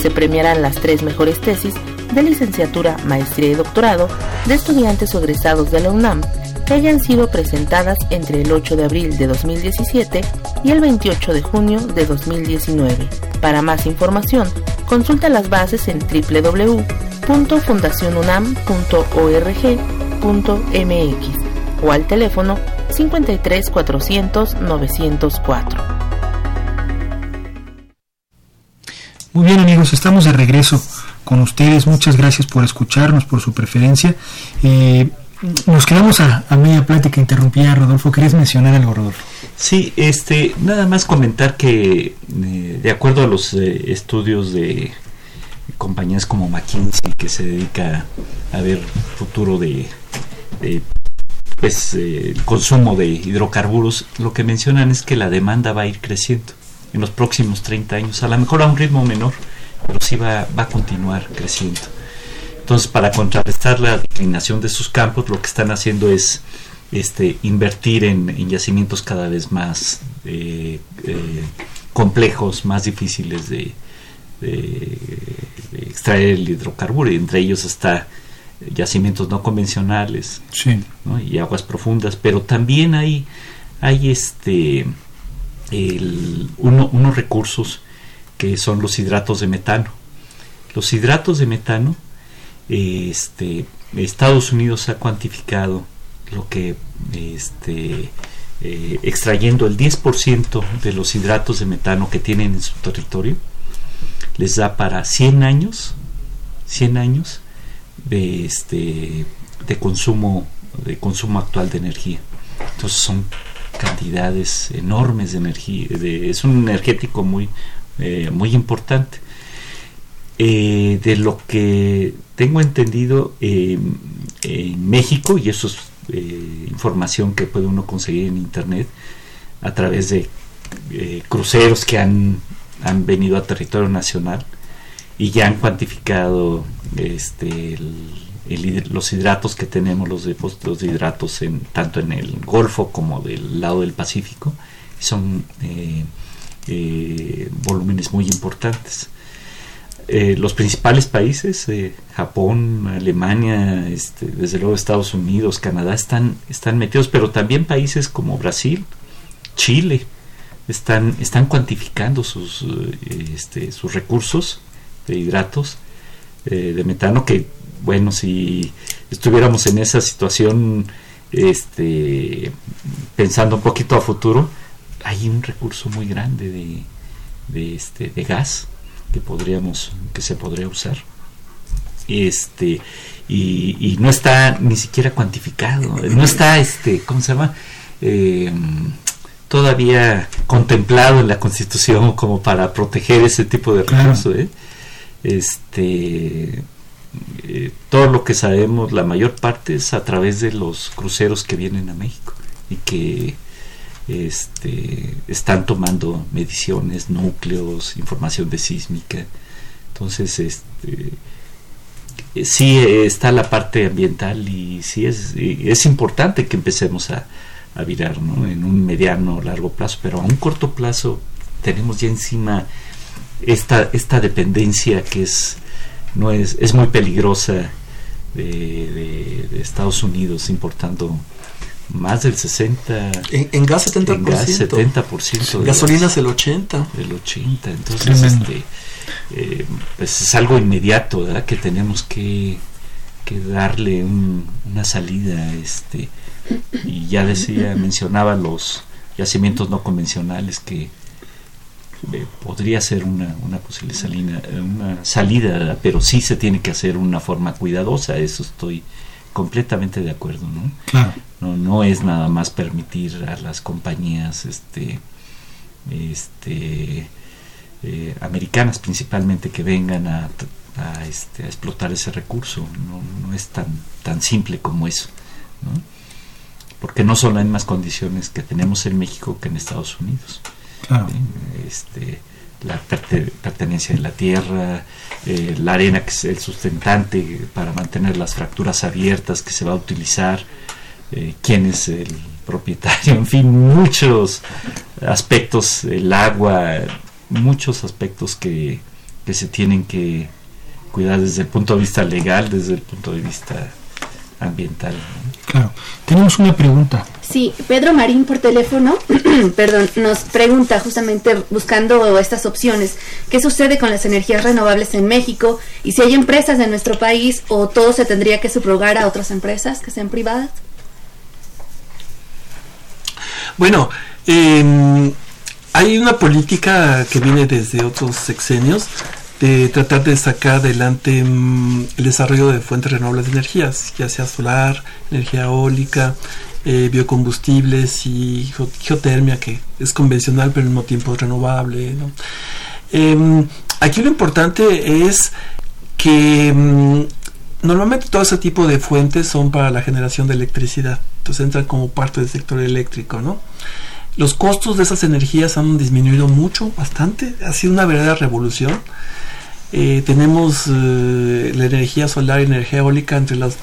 Se premiarán las tres mejores tesis de licenciatura, maestría y doctorado de estudiantes egresados de la UNAM que hayan sido presentadas entre el 8 de abril de 2017 y el 28 de junio de 2019. Para más información, consulta las bases en www.fundacionunam.org.mx o al teléfono 53 400 904. Muy bien amigos, estamos de regreso con ustedes. Muchas gracias por escucharnos, por su preferencia. Eh, nos quedamos a, a media plática, interrumpía Rodolfo. ¿Querías mencionar algo, Rodolfo? Sí, este, nada más comentar que eh, de acuerdo a los eh, estudios de compañías como McKinsey, que se dedica a ver futuro de, de pues eh, consumo de hidrocarburos, lo que mencionan es que la demanda va a ir creciendo en los próximos 30 años, a lo mejor a un ritmo menor, pero sí va, va a continuar creciendo. Entonces, para contrarrestar la declinación de sus campos, lo que están haciendo es este, invertir en, yacimientos cada vez más eh, eh, complejos más difíciles de, extraer el hidrocarburo, y entre ellos está yacimientos no convencionales y aguas profundas, pero también hay, hay este, unos recursos que son los hidratos de metano. Los hidratos de metano, este, Estados Unidos ha cuantificado lo que este, eh, extrayendo el 10% de los hidratos de metano que tienen en su territorio, les da para 100 años, 100 años de, este, de consumo de consumo actual de energía. Entonces son cantidades enormes de energía, es un energético muy, eh, muy importante. Eh, de lo que tengo entendido en México, y eso es eh, información que puede uno conseguir en Internet a través de cruceros que han, han venido a territorio nacional y ya han cuantificado este, los hidratos que tenemos, los depósitos de hidratos en, tanto en el Golfo como del lado del Pacífico, son eh, volúmenes muy importantes. Eh, los principales países, eh, Japón, Alemania, este, desde luego Estados Unidos, Canadá, están, están metidos, pero también países como Brasil, Chile, están, están cuantificando sus, este, sus recursos de hidratos de metano, que bueno, si estuviéramos en esa situación, este, pensando un poquito a futuro, hay un recurso muy grande de, de, este, de gas que podríamos que se podría usar. Este y, y, no está ni siquiera cuantificado no está este cómo se llama eh, todavía contemplado en la constitución como para proteger ese tipo de recursos ¿eh? este eh, todo lo que sabemos la mayor parte es a través de los cruceros que vienen a México y que este, están tomando mediciones, núcleos, información de sísmica. Entonces, este, sí está la parte ambiental y sí es, es importante que empecemos a, a virar en un mediano o largo plazo, pero a un corto plazo tenemos ya encima esta, esta dependencia que es, no es, es muy peligrosa de Estados Unidos importando más del 60 en, gas 70%, en gas 70% gasolina es el 80 el 80 entonces este eh, pues es algo inmediato ¿verdad? que tenemos que, que darle una salida este y ya decía mencionaba los yacimientos no convencionales que eh, podría ser una, una posible salida, una salida pero sí se tiene que hacer una forma cuidadosa eso estoy completamente de acuerdo, ¿no? No, no es nada más permitir a las compañías este, este, eh, americanas principalmente que vengan a, a, este, a explotar ese recurso. No, no, es tan, tan simple como eso. ¿no? Porque no son las mismas condiciones que tenemos en México que en Estados Unidos. Este, la pertenencia de la tierra, eh, la arena que es el sustentante para mantener las fracturas abiertas que se va a utilizar, eh, quién es el propietario, en fin, muchos aspectos, el agua, muchos aspectos que, que se tienen que cuidar desde el punto de vista legal, desde el punto de vista ambiental. Claro. Tenemos una pregunta. Sí, Pedro Marín por teléfono, perdón, nos pregunta justamente buscando estas opciones, ¿qué sucede con las energías renovables en México y si hay empresas en nuestro país o todo se tendría que subrogar a otras empresas que sean privadas? Bueno, eh, hay una política que viene desde otros sexenios de tratar de sacar adelante mm, el desarrollo de fuentes renovables de energías, ya sea solar, energía eólica, eh, biocombustibles y geotermia, que es convencional pero al mismo tiempo es renovable. Em, aquí lo importante es que mm, normalmente todo ese tipo de fuentes son para la generación de electricidad, entonces entran como parte del sector eléctrico, ¿no? Los costos de esas energías han disminuido mucho, bastante, ha sido una verdadera revolución. Eh, tenemos eh, la energía solar y energía eólica entre los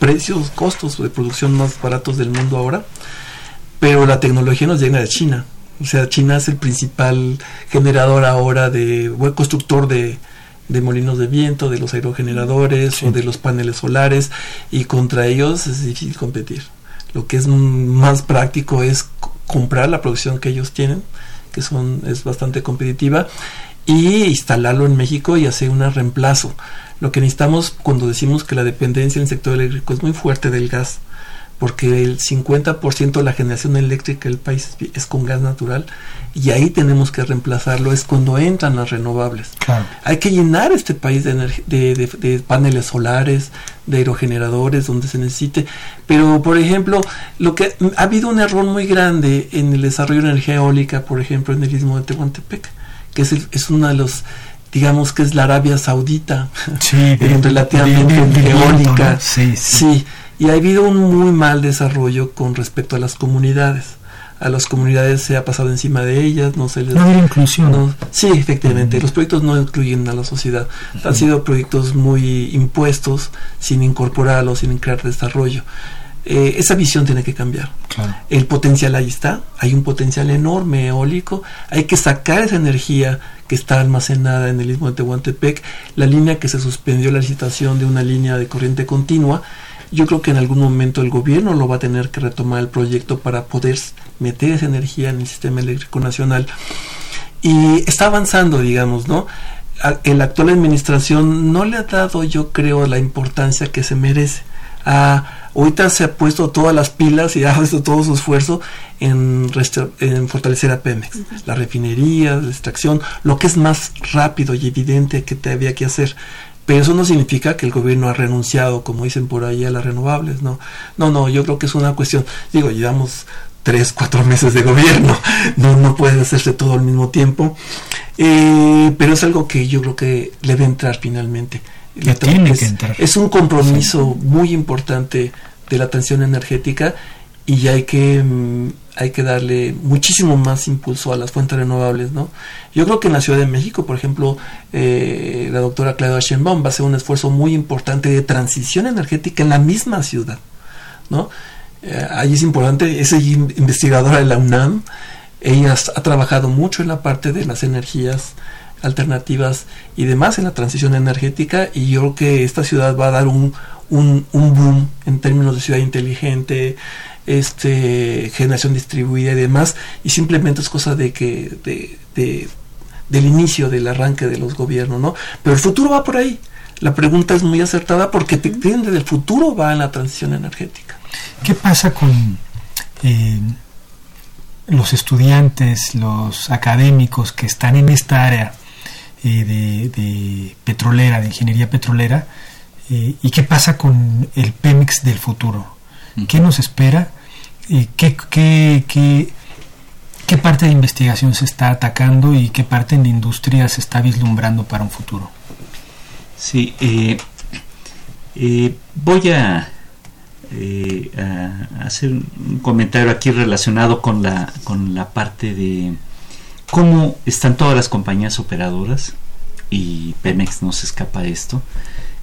precios, costos de producción más baratos del mundo ahora, pero la tecnología nos llega de China. O sea, China es el principal generador ahora de, buen constructor de, de molinos de viento, de los aerogeneradores o de los paneles solares y contra ellos es difícil competir. Lo que es más práctico es comprar la producción que ellos tienen, que son es bastante competitiva y instalarlo en México y hacer un reemplazo. Lo que necesitamos cuando decimos que la dependencia en el sector eléctrico es muy fuerte del gas, porque el 50% de la generación eléctrica del país es con gas natural y ahí tenemos que reemplazarlo, es cuando entran las renovables. Hay que llenar este país de, de, de, paneles solares, de aerogeneradores, donde se necesite, pero por ejemplo, lo que ha habido un error muy grande en el desarrollo de energía eólica, por ejemplo, en el istmo de Tehuantepec, que es, es uno de los digamos que es la Arabia Saudita, sí, relativamente eólica. Sí, sí. y ha habido un muy mal desarrollo con respecto a las comunidades. A las comunidades se ha pasado encima de ellas, no se les... No hay inclusión. sí, efectivamente, los proyectos no incluyen a la sociedad. Han sido proyectos muy impuestos, sin incorporarlos, sin crear desarrollo. Eh, esa visión tiene que cambiar. El potencial ahí está, hay un potencial enorme eólico, hay que sacar esa energía que está almacenada en el istmo de Tehuantepec, la línea que se suspendió la licitación de una línea de corriente continua, yo creo que en algún momento el gobierno lo va a tener que retomar el proyecto para poder meter esa energía en el sistema eléctrico nacional. Y está avanzando, digamos, ¿no? La actual administración no le ha dado, yo creo, la importancia que se merece. A, ahorita se ha puesto todas las pilas y ha puesto todo su esfuerzo en, en fortalecer a Pemex, la refinería, la extracción, lo que es más rápido y evidente que te había que hacer. Pero eso no significa que el gobierno ha renunciado, como dicen por ahí, a las renovables, ¿no? No, no, yo creo que es una cuestión, digo, llevamos tres, cuatro meses de gobierno, no, no puede hacerse todo al mismo tiempo, eh, pero es algo que yo creo que debe entrar finalmente. Tiene que entrar. Es un compromiso muy importante de la atención energética y hay que mm, hay que darle muchísimo más impulso a las fuentes renovables, ¿no? Yo creo que en la Ciudad de México, por ejemplo, eh, la doctora Claudia Sheinbaum va a hacer un esfuerzo muy importante de transición energética en la misma ciudad, ¿no? Eh, ahí es importante, es investigadora de la UNAM, ella ha trabajado mucho en la parte de las energías alternativas y demás en la transición energética y yo creo que esta ciudad va a dar un, un, un boom en términos de ciudad inteligente, este generación distribuida y demás y simplemente es cosa de que de, del inicio del arranque de los gobiernos no pero el futuro va por ahí. La pregunta es muy acertada porque depende del futuro va en la transición energética. Qué pasa con eh, los estudiantes los académicos que están en esta área eh, de, petrolera de ingeniería petrolera eh, y qué pasa con el Pemex del futuro ¿Qué nos espera? ¿Y qué, qué, qué, parte de investigación se está atacando y qué parte en la industria se está vislumbrando para un futuro? Sí, eh, eh, voy eh, a, hacer un comentario aquí relacionado con la, con la parte de cómo están todas las compañías operadoras, y Pemex no se escapa de esto,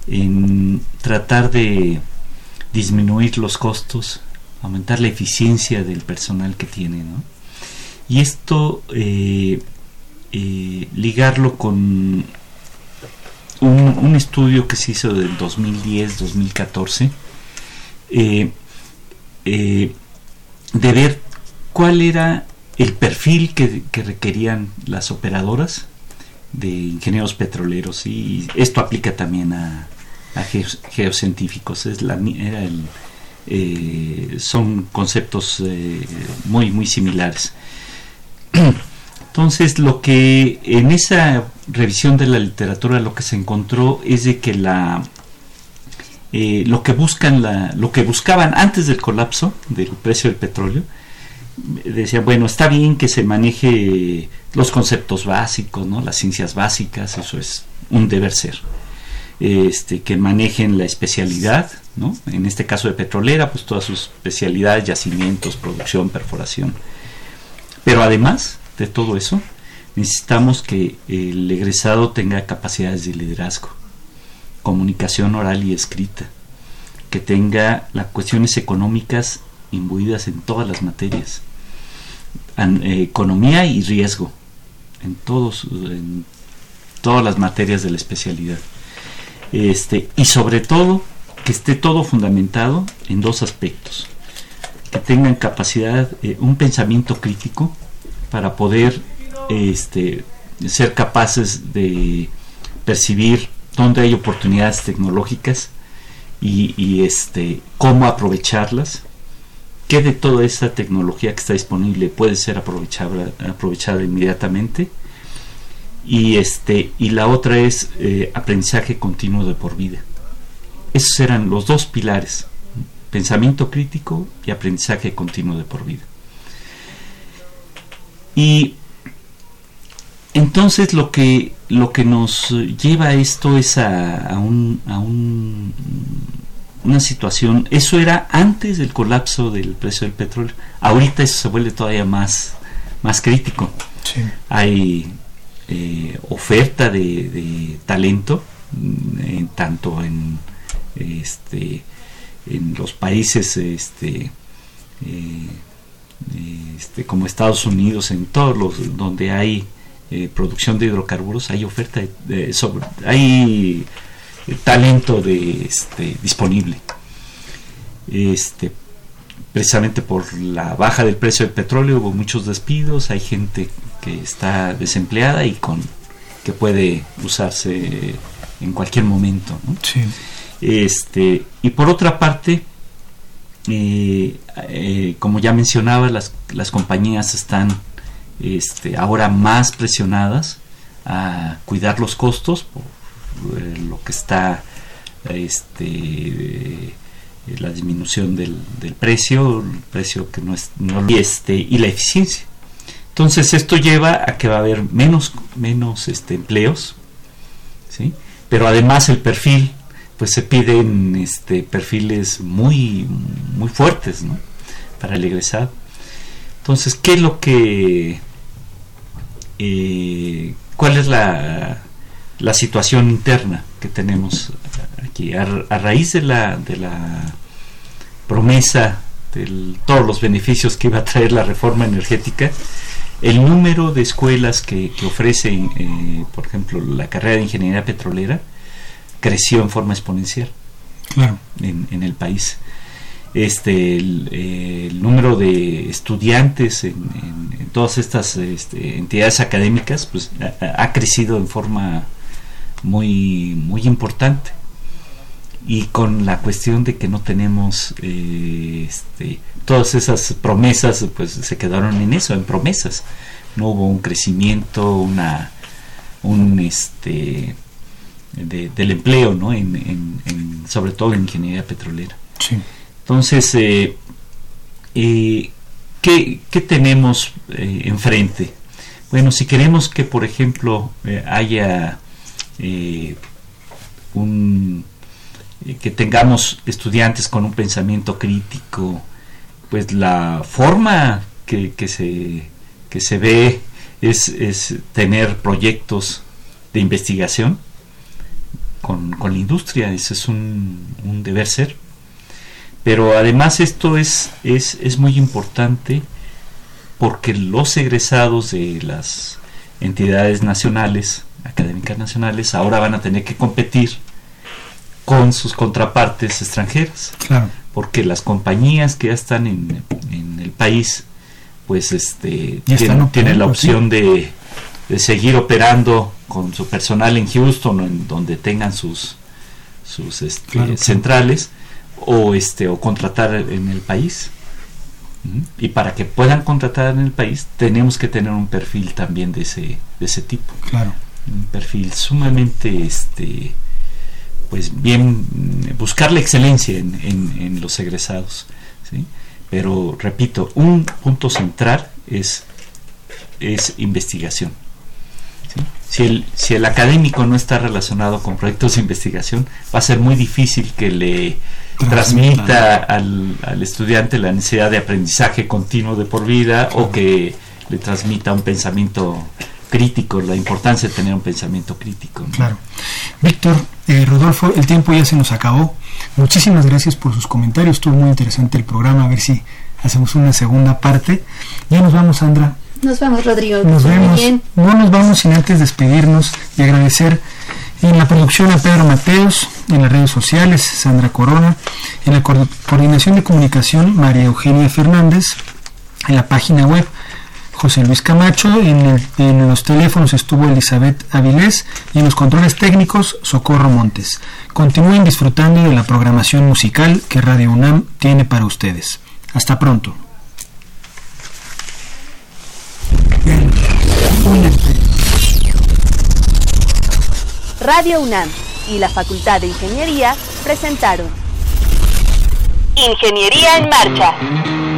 en tratar de disminuir los costos, aumentar la eficiencia del personal que tiene, ¿no? Y esto eh, eh, ligarlo con un, estudio que se hizo del 2010-2014 eh, de ver cuál era el perfil que, requerían las operadoras de ingenieros petroleros y esto aplica también a, geocientíficos. Es la, era el, eh, son conceptos eh, muy, muy similares. Entonces, lo que en esa revisión de la literatura lo que se encontró es de que la eh, lo que buscan la, lo que buscaban antes del colapso del precio del petróleo decían bueno está bien que se maneje los conceptos básicos no las ciencias básicas eso es un deber ser este, que manejen la especialidad, ¿no? en este caso de petrolera, pues todas sus especialidades, yacimientos, producción, perforación. Pero además de todo eso, necesitamos que el egresado tenga capacidades de liderazgo, comunicación oral y escrita, que tenga las cuestiones económicas imbuidas en todas las materias. Economía y riesgo en todos en todas las materias de la especialidad. Este y sobre todo que esté todo fundamentado en dos aspectos. Que tengan capacidad eh, un pensamiento crítico para poder este ser capaces de percibir dónde hay oportunidades tecnológicas y, este cómo aprovecharlas qué de toda esa tecnología que está disponible puede ser aprovechada, aprovechada inmediatamente y este y la otra es eh, aprendizaje continuo de por vida. Esos eran los dos pilares pensamiento crítico y aprendizaje continuo de por vida. Y entonces lo que lo que nos lleva a esto es a, a un, una situación, eso era antes del colapso del precio del petróleo, ahorita eso se vuelve todavía más, más crítico. Hay eh, oferta de, talento, mm, tanto en, este, en los países este, eh, este, como Estados Unidos, en todos los donde hay eh, producción de hidrocarburos, hay oferta, de, sobre, hay talento de, este, disponible. Este, precisamente por la baja del precio del petróleo hubo muchos despidos, hay gente que está desempleada y con que puede usarse en cualquier momento. Este, y por otra parte, eh, eh, como ya mencionaba, las, las compañías están este, ahora más presionadas a cuidar los costos por eh, lo que está este, eh, la disminución del, precio, precio que no es y este y la eficiencia. Entonces esto lleva a que va a haber menos menos este, empleos, ¿sí? Pero además el perfil pues se piden este perfiles muy muy fuertes, ¿no? Para el egresado. Entonces, ¿qué es lo que eh, cuál es la, la, situación interna que tenemos aquí. A, raíz de la, de la promesa de todos los beneficios que iba a traer la reforma energética, el número de escuelas que, que ofrecen, eh, por ejemplo, la carrera de ingeniería petrolera, creció en forma exponencial en, en el país este el, número de estudiantes en, todas estas este, entidades académicas pues ha, crecido en forma muy muy importante y con la cuestión de que no tenemos eh, este, todas esas promesas pues se quedaron en eso en promesas no hubo un crecimiento una un este del empleo no en, sobre todo en ingeniería petrolera sí. Entonces, eh, eh, ¿qué, tenemos eh, enfrente? Bueno, si queremos que, por ejemplo, haya un que tengamos estudiantes con un pensamiento crítico, pues la forma que, se, que se ve es, es, tener proyectos de investigación con, con la industria, ese es un, un deber ser. Pero además esto es, es, es muy importante porque los egresados de las entidades nacionales, académicas nacionales, ahora van a tener que competir con sus contrapartes extranjeras. Porque las compañías que ya están en, en el país, pues este tienen, la opción de, de, seguir operando con su personal en Houston o en donde tengan sus, sus este, centrales o este o contratar en el país. Y para que puedan contratar en el país tenemos que tener un perfil también de ese de ese tipo. Claro un perfil sumamente este pues bien buscar la excelencia en, en, los egresados pero repito un punto central es es investigación si el, si el académico no está relacionado con proyectos de investigación va a ser muy difícil que le transmita al, al, estudiante la necesidad de aprendizaje continuo de por vida o que le transmita un pensamiento crítico, la importancia de tener un pensamiento crítico. Claro. Víctor, eh, Rodolfo, el tiempo ya se nos acabó. Muchísimas gracias por sus comentarios, estuvo muy interesante el programa, a ver si hacemos una segunda parte. Ya nos vamos, Sandra. Nos vamos, Rodrigo. Nos vemos. No nos vamos sin antes despedirnos y agradecer en la producción a Pedro Mateos, en las redes sociales Sandra Corona, en la coordinación de comunicación María Eugenia Fernández, en la página web José Luis Camacho, en, en, los teléfonos estuvo Elizabeth Avilés y en los controles técnicos Socorro Montes. Continúen disfrutando de la programación musical que Radio UNAM tiene para ustedes. Hasta pronto. Radio UNAM y la Facultad de Ingeniería presentaron Ingeniería en Marcha.